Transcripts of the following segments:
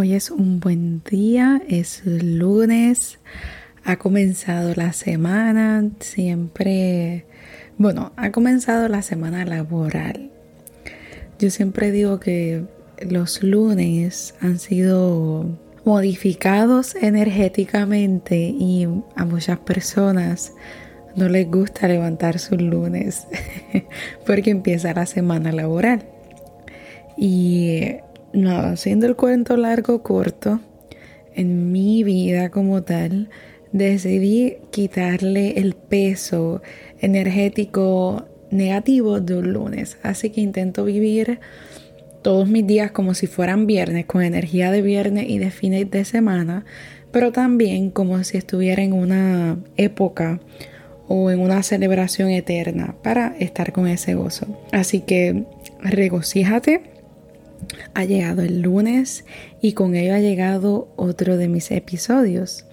Hoy es un buen día, es lunes, ha comenzado la semana, siempre, bueno, ha comenzado la semana laboral. Yo siempre digo que los lunes han sido modificados energéticamente y a muchas personas no les gusta levantar sus lunes porque empieza la semana laboral. Y nada, haciendo el cuento largo corto, en mi vida como tal, decidí quitarle el peso energético negativo de un lunes. Así que intento vivir todos mis días como si fueran viernes, con energía de viernes y de fines de semana, pero también como si estuviera en una época o en una celebración eterna para estar con ese gozo. Así que regocíjate ha llegado el lunes y con ello ha llegado otro de mis episodios.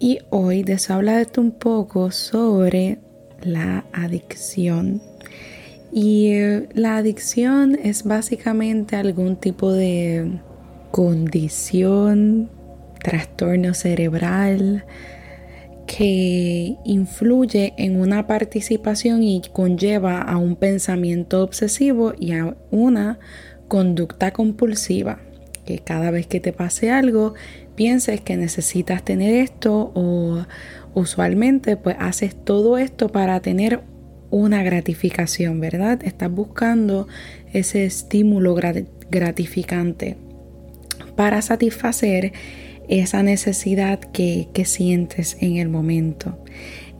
Y hoy deseo hablarte un poco sobre la adicción. Y eh, la adicción es básicamente algún tipo de condición, trastorno cerebral que influye en una participación y conlleva a un pensamiento obsesivo y a una conducta compulsiva, que cada vez que te pase algo pienses que necesitas tener esto o usualmente pues haces todo esto para tener una gratificación, ¿verdad? Estás buscando ese estímulo gratificante para satisfacer esa necesidad que, que sientes en el momento.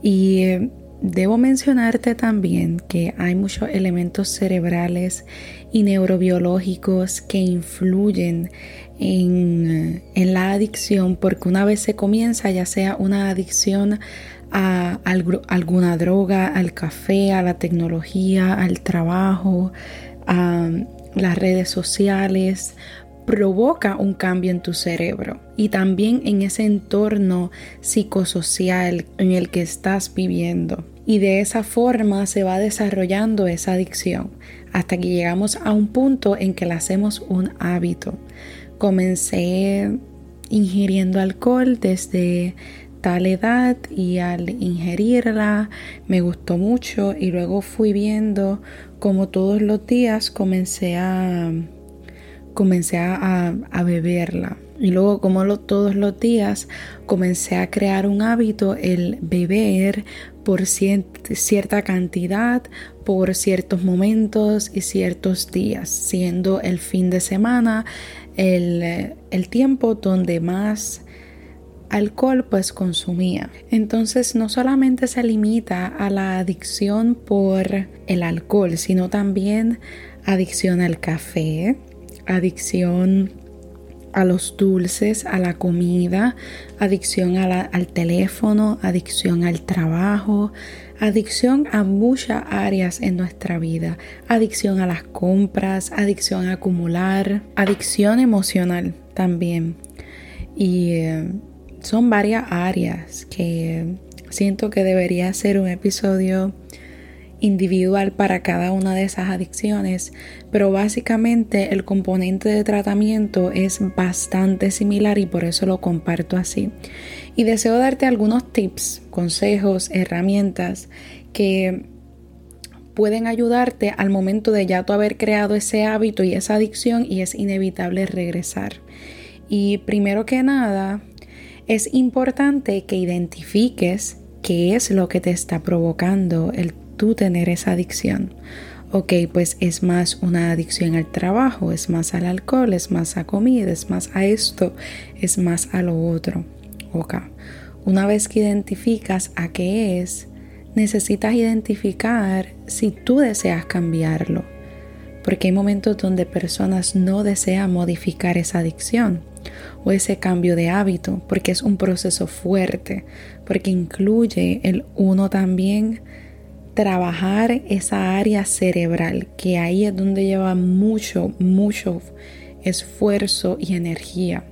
Y eh, Debo mencionarte también que hay muchos elementos cerebrales y neurobiológicos que influyen en, la adicción porque una vez se comienza ya sea una adicción a, alguna droga, al café, a la tecnología, al trabajo, a las redes sociales, provoca un cambio en tu cerebro y también en ese entorno psicosocial en el que estás viviendo. Y de esa forma se va desarrollando esa adicción hasta que llegamos a un punto en que la hacemos un hábito. Comencé ingiriendo alcohol desde tal edad y al ingerirla me gustó mucho y luego fui viendo como todos los días comencé a comencé a, beberla. Y luego, como todos los días, comencé a crear un hábito, el beber por cierta cantidad, por ciertos momentos y ciertos días, siendo el fin de semana el, el tiempo donde más alcohol pues consumía. Entonces no solamente se limita a la adicción por el alcohol, sino también adicción al café, adicción a los dulces, a la comida, adicción al teléfono, adicción al trabajo, adicción a muchas áreas en nuestra vida, adicción a las compras, adicción a acumular, adicción emocional también. Y eh, son varias áreas que siento que debería ser un episodio individual para cada una de esas adicciones, pero básicamente el componente de tratamiento es bastante similar y por eso lo comparto así. Y deseo darte algunos tips, consejos, herramientas que pueden ayudarte al momento de ya tú haber creado ese hábito y esa adicción y es inevitable regresar. Y primero que nada, es importante que identifiques qué es lo que te está provocando el tú tener esa adicción. Ok, pues es más una adicción al trabajo, es más al alcohol, es más a comida, es más a esto, es más a lo otro. Ok, una vez que identificas a qué es, necesitas identificar si tú deseas cambiarlo. Porque hay momentos donde personas no desean modificar esa adicción o ese cambio de hábito, porque es un proceso fuerte, porque incluye el uno también trabajar esa área cerebral, que ahí es donde lleva mucho, mucho esfuerzo y energía.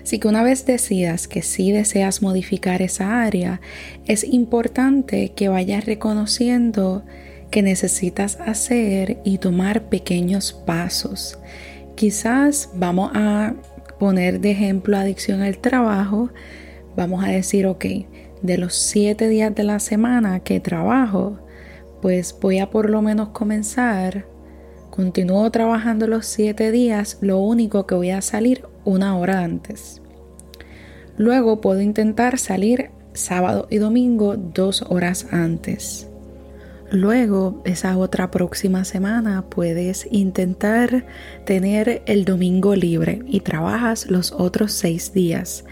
Así que una vez decidas que sí deseas modificar esa área, es importante que vayas reconociendo que necesitas hacer y tomar pequeños pasos, Quizás vamos a poner de ejemplo adicción al trabajo. Vamos a decir, ok, de los siete días de la semana que trabajo, pues voy a por lo menos comenzar. Continúo trabajando los siete días, lo único que voy a salir una hora antes. Luego puedo intentar salir sábado y domingo dos horas antes. Luego, esa otra próxima semana, puedes intentar tener el domingo libre y trabajas los otros seis días.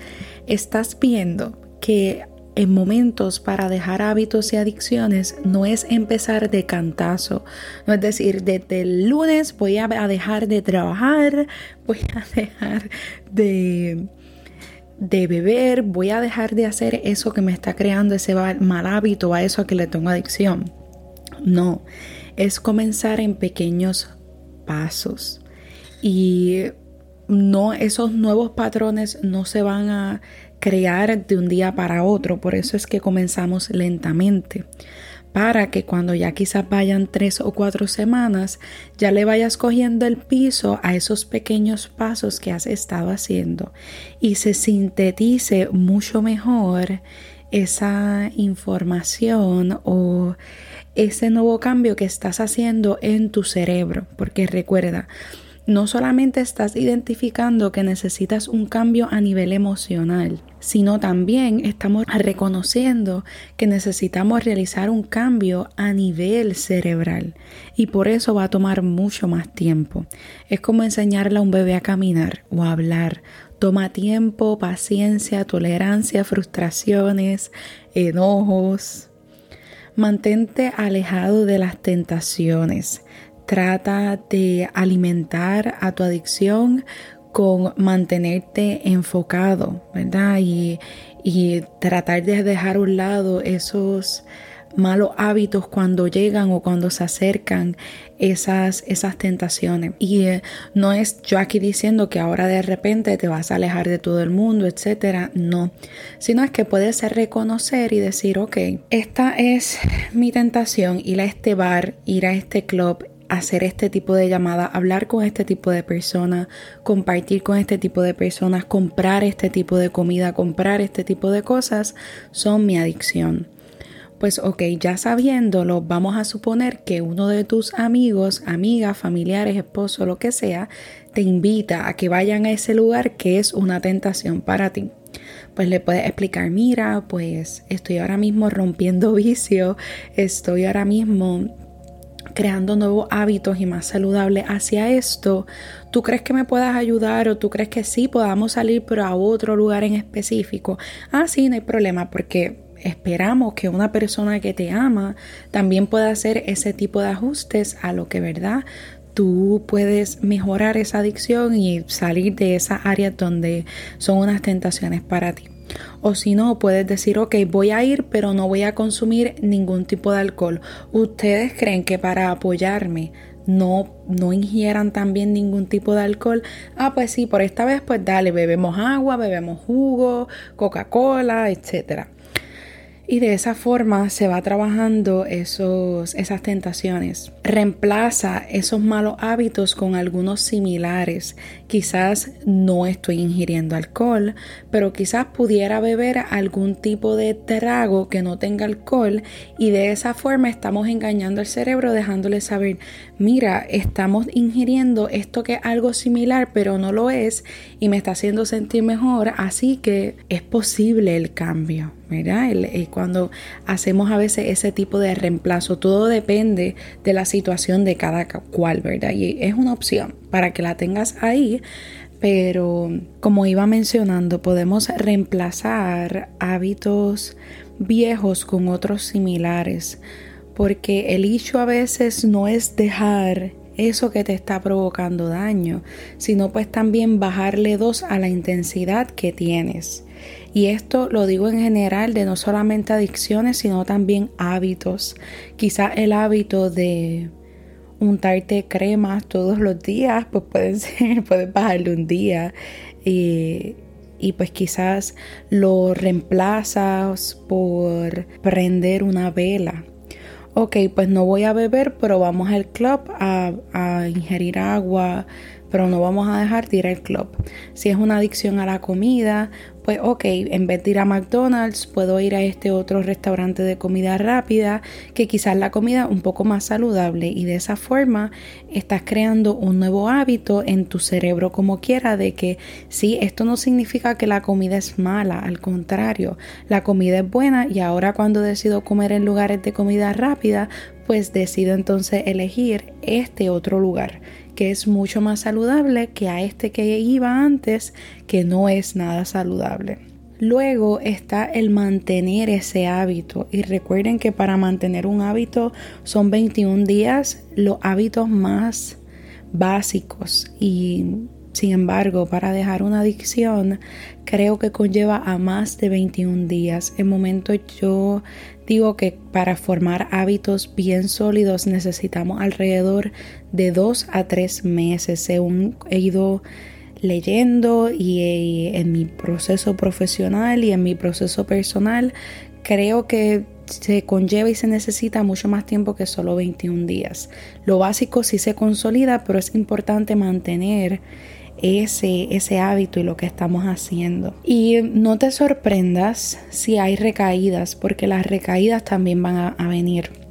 Estás viendo que en momentos para dejar hábitos y adicciones no es empezar de cantazo, no es decir, desde el lunes voy a dejar de trabajar, voy a dejar de de beber, voy a dejar de hacer eso que me está creando ese mal hábito, a eso a que le tengo adicción. No, es comenzar en pequeños pasos. Y no, esos nuevos patrones no se van a crear de un día para otro, por eso es que comenzamos lentamente para que cuando ya quizás vayan tres o cuatro semanas, ya le vayas cogiendo el piso a esos pequeños pasos que has estado haciendo y se sintetice mucho mejor esa información o ese nuevo cambio que estás haciendo en tu cerebro, porque recuerda, no solamente estás identificando que necesitas un cambio a nivel emocional, sino también estamos reconociendo que necesitamos realizar un cambio a nivel cerebral y por eso va a tomar mucho más tiempo. Es como enseñarle a un bebé a caminar o a hablar. Toma tiempo, paciencia, tolerancia, frustraciones, enojos. Mantente alejado de las tentaciones. Trata de alimentar a tu adicción con mantenerte enfocado, ¿verdad? Y, tratar de dejar a un lado esos malos hábitos cuando llegan o cuando se acercan esas, esas tentaciones. Y eh, no es yo aquí diciendo que ahora de repente te vas a alejar de todo el mundo, etcétera. No, sino es que puedes reconocer y decir, ok, esta es mi tentación, ir a este bar, ir a este club, hacer este tipo de llamada, hablar con este tipo de personas, compartir con este tipo de personas, comprar este tipo de comida, comprar este tipo de cosas, son mi adicción. Pues ok, ya sabiéndolo, vamos a suponer que uno de tus amigos, amigas, familiares, esposo, lo que sea, te invita a que vayan a ese lugar que es una tentación para ti. Pues le puedes explicar, mira, pues estoy ahora mismo rompiendo vicio, estoy ahora mismo creando nuevos hábitos y más saludables hacia esto, ¿tú crees que me puedas ayudar o tú crees que sí podamos salir pero a otro lugar en específico? Ah, sí, no hay problema porque esperamos que una persona que te ama también pueda hacer ese tipo de ajustes a lo que, ¿verdad? Tú puedes mejorar esa adicción y salir de esas áreas donde son unas tentaciones para ti. O si no, puedes decir, ok, voy a ir, pero no voy a consumir ningún tipo de alcohol. ¿Ustedes creen que para apoyarme no, no ingieran también ningún tipo de alcohol? Ah, pues sí, por esta vez, pues dale, bebemos agua, bebemos jugo, Coca-Cola, etcétera. Y de esa forma se va trabajando esos, esas tentaciones. Reemplaza esos malos hábitos con algunos similares. Quizás no estoy ingiriendo alcohol, pero quizás pudiera beber algún tipo de trago que no tenga alcohol y de esa forma estamos engañando al cerebro dejándole saber, mira, estamos ingiriendo esto que es algo similar, pero no lo es y me está haciendo sentir mejor, así que es posible el cambio. Mira, cuando hacemos a veces ese tipo de reemplazo, todo depende de la situación de cada cual, ¿verdad? Y es una opción para que la tengas ahí, pero como iba mencionando, podemos reemplazar hábitos viejos con otros similares, porque el hecho a veces no es dejar eso que te está provocando daño, sino pues también bajarle dos a la intensidad que tienes. Y esto lo digo en general de no solamente adicciones, sino también hábitos. Quizás el hábito de untarte cremas todos los días, pues pueden ser, puedes bajarle un día. Y, y pues quizás lo reemplazas por prender una vela ok, pues no voy a beber, pero vamos al club a, ingerir agua, pero no vamos a dejar de ir al club. Si es una adicción a la comida, pues ok, en vez de ir a McDonald's, puedo ir a este otro restaurante de comida rápida, que quizás la comida un poco más saludable. Y de esa forma estás creando un nuevo hábito en tu cerebro como quiera de que sí, esto no significa que la comida es mala, al contrario, la comida es buena y ahora cuando decido comer en lugares de comida rápida, pues decido entonces elegir este otro lugar que es mucho más saludable que a este que iba antes, que no es nada saludable. Luego está el mantener ese hábito y recuerden que para mantener un hábito son 21 días los hábitos más básicos y sin embargo, para dejar una adicción, creo que conlleva a más de 21 días. En momento yo digo que para formar hábitos bien sólidos necesitamos alrededor de 2 a 3 meses, según he ido leyendo y en mi proceso profesional y en mi proceso personal, creo que se conlleva y se necesita mucho más tiempo que solo 21 días. Lo básico sí se consolida, pero es importante mantener ese, ese hábito y lo que estamos haciendo. Y no te sorprendas si hay recaídas, porque las recaídas también van a, a venir.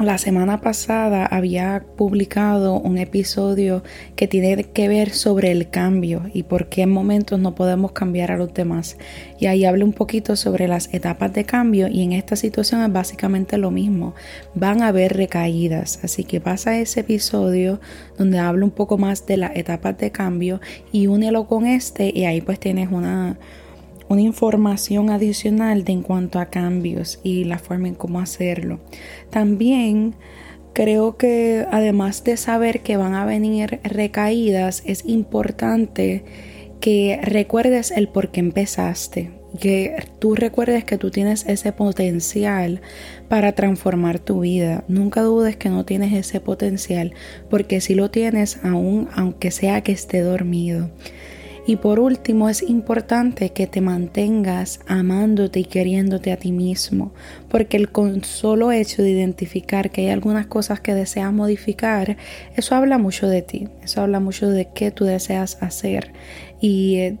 La semana pasada había publicado un episodio que tiene que ver sobre el cambio y por qué en momentos no podemos cambiar a los demás. Y ahí hablo un poquito sobre las etapas de cambio y en esta situación es básicamente lo mismo. Van a haber recaídas. Así que pasa ese episodio donde hablo un poco más de las etapas de cambio y únelo con este y ahí pues tienes una una información adicional de en cuanto a cambios y la forma en cómo hacerlo. También creo que además de saber que van a venir recaídas, es importante que recuerdes el por qué empezaste, que tú recuerdes que tú tienes ese potencial para transformar tu vida. Nunca dudes que no tienes ese potencial, porque si lo tienes aún, aunque sea que esté dormido. Y por último, es importante que te mantengas amándote y queriéndote a ti mismo, porque el solo hecho de identificar que hay algunas cosas que deseas modificar, eso habla mucho de ti, eso habla mucho de qué tú deseas hacer. Y eh,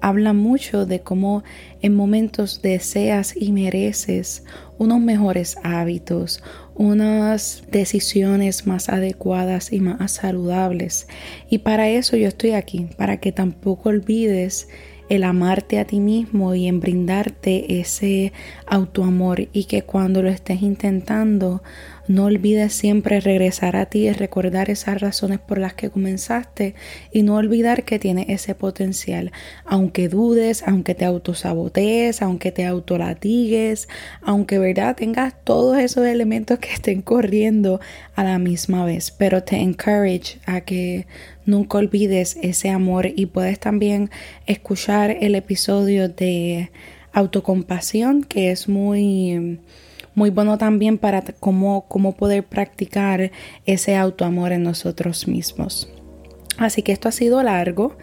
habla mucho de cómo en momentos deseas y mereces unos mejores hábitos, unas decisiones más adecuadas y más saludables. Y para eso yo estoy aquí, para que tampoco olvides el amarte a ti mismo y en brindarte ese autoamor y que cuando lo estés intentando no olvides siempre regresar a ti y recordar esas razones por las que comenzaste y no olvidar que tienes ese potencial. Aunque dudes, aunque te autosabotees, aunque te autolatigues, aunque verdad tengas todos esos elementos que estén corriendo a la misma vez. Pero te encourage a que nunca olvides ese amor y puedes también escuchar el episodio de autocompasión que es muy muy bueno también para cómo, cómo poder practicar ese autoamor en nosotros mismos. Así que esto ha sido largo,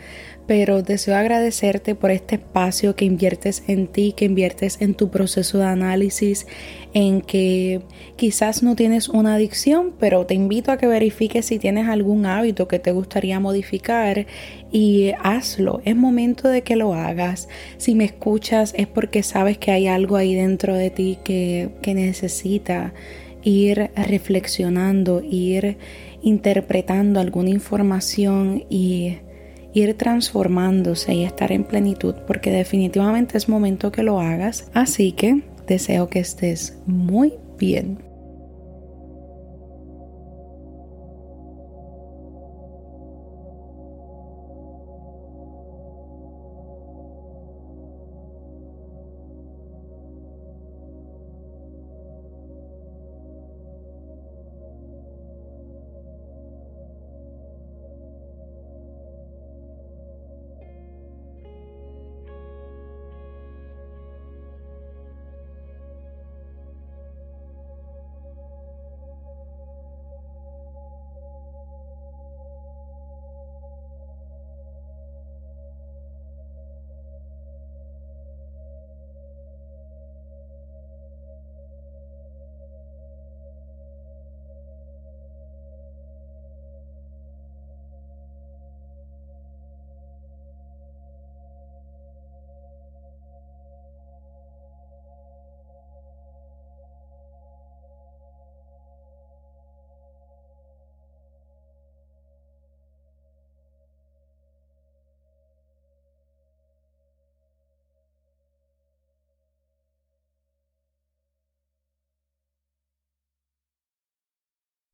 pero deseo agradecerte por este espacio que inviertes en ti, que inviertes en tu proceso de análisis, en que quizás no tienes una adicción, pero te invito a que verifiques si tienes algún hábito que te gustaría modificar y hazlo. Es momento de que lo hagas. Si me escuchas es porque sabes que hay algo ahí dentro de ti que, que necesita ir reflexionando, ir interpretando alguna información y ir transformándose y estar en plenitud, porque definitivamente es momento que lo hagas. Así que deseo que estés muy bien.